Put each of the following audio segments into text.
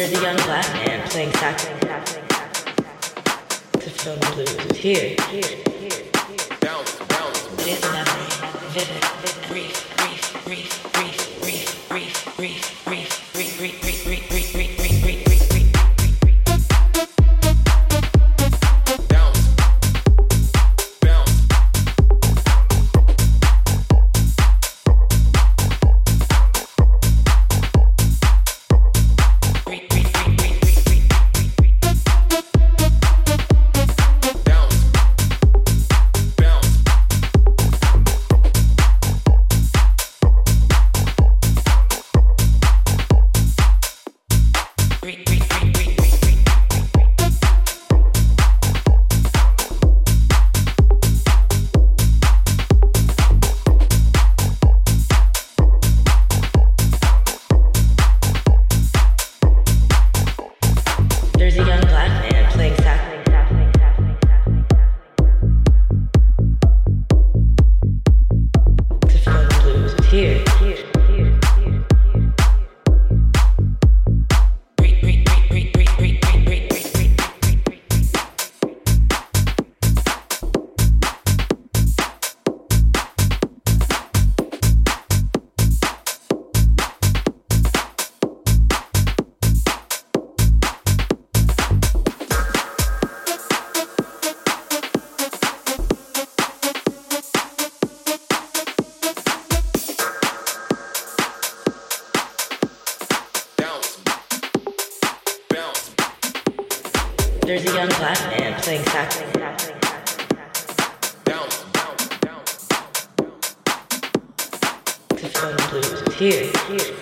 considered a young black man playing saxophone to fill the blues. Here, here, here, here. Bounce, bounce. It is nothing. Vivid, brief. here. here.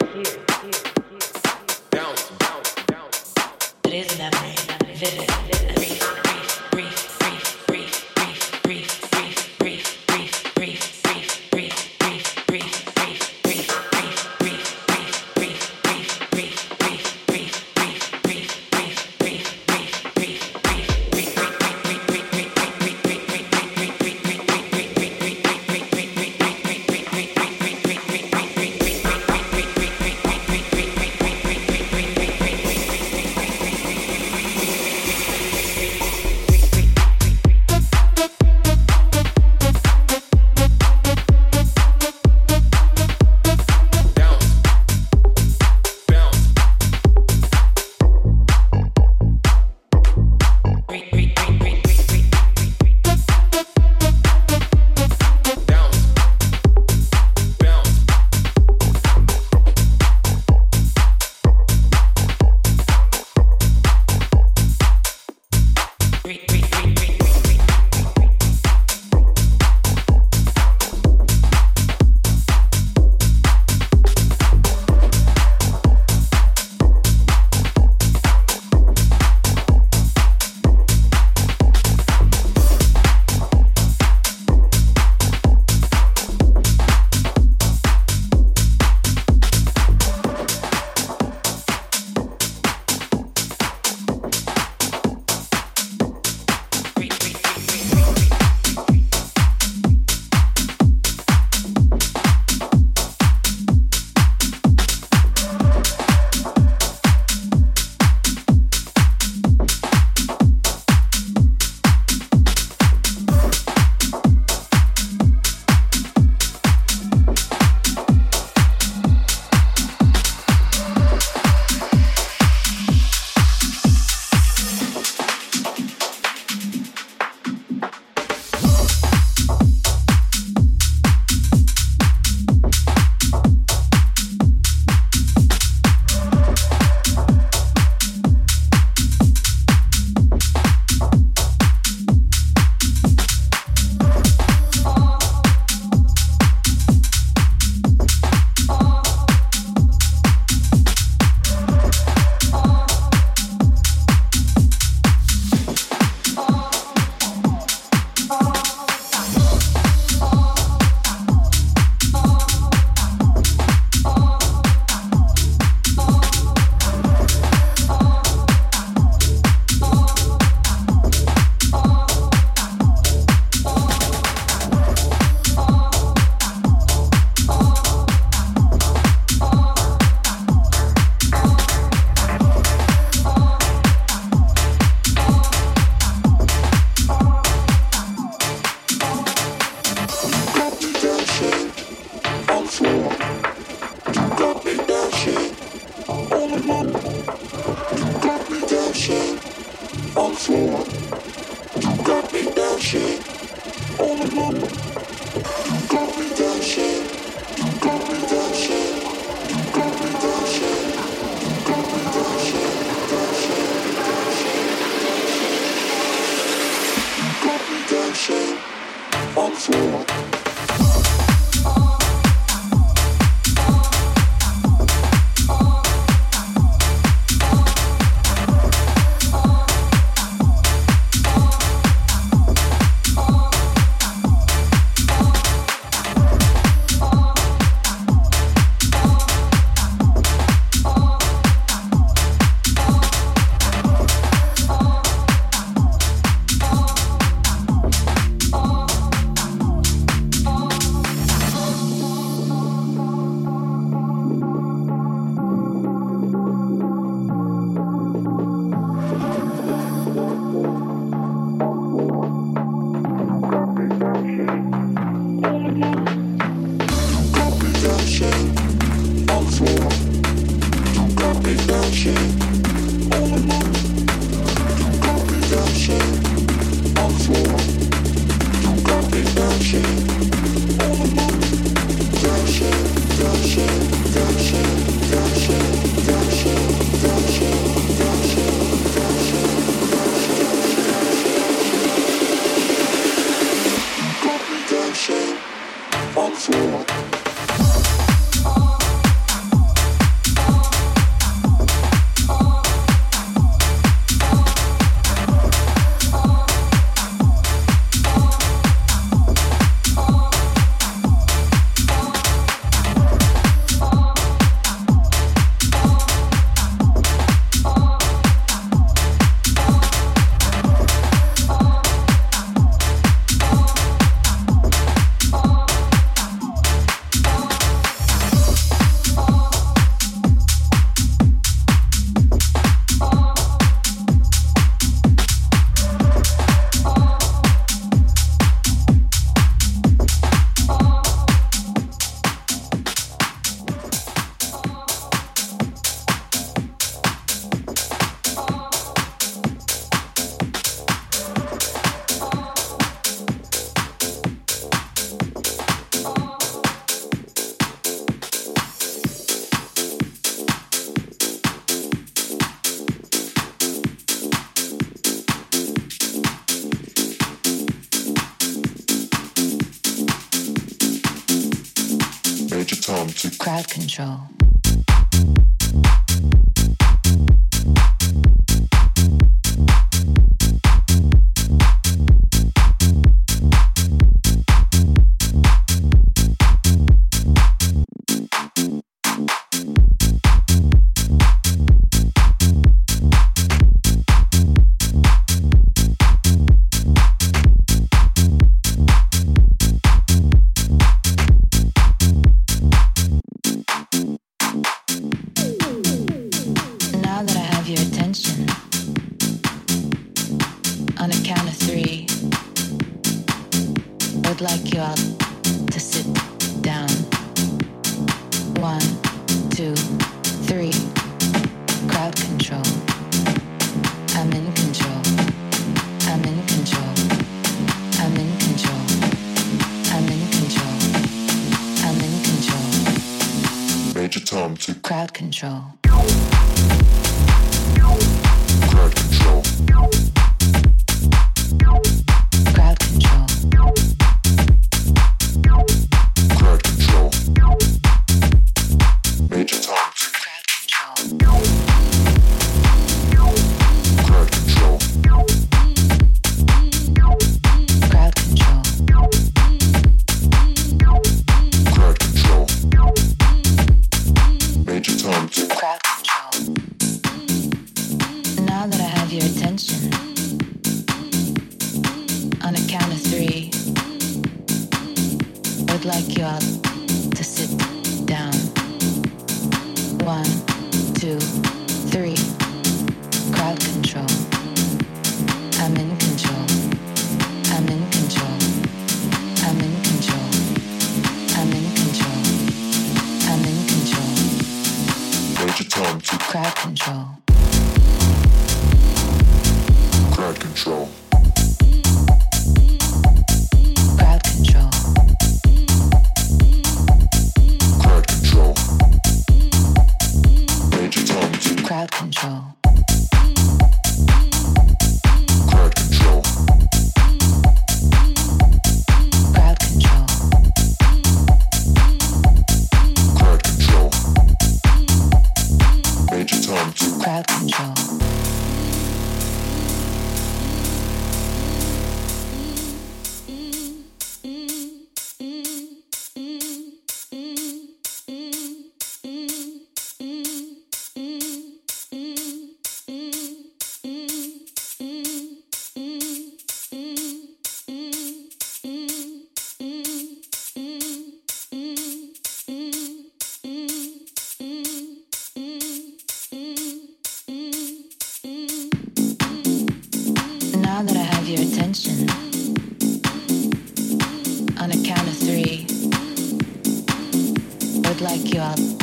like you are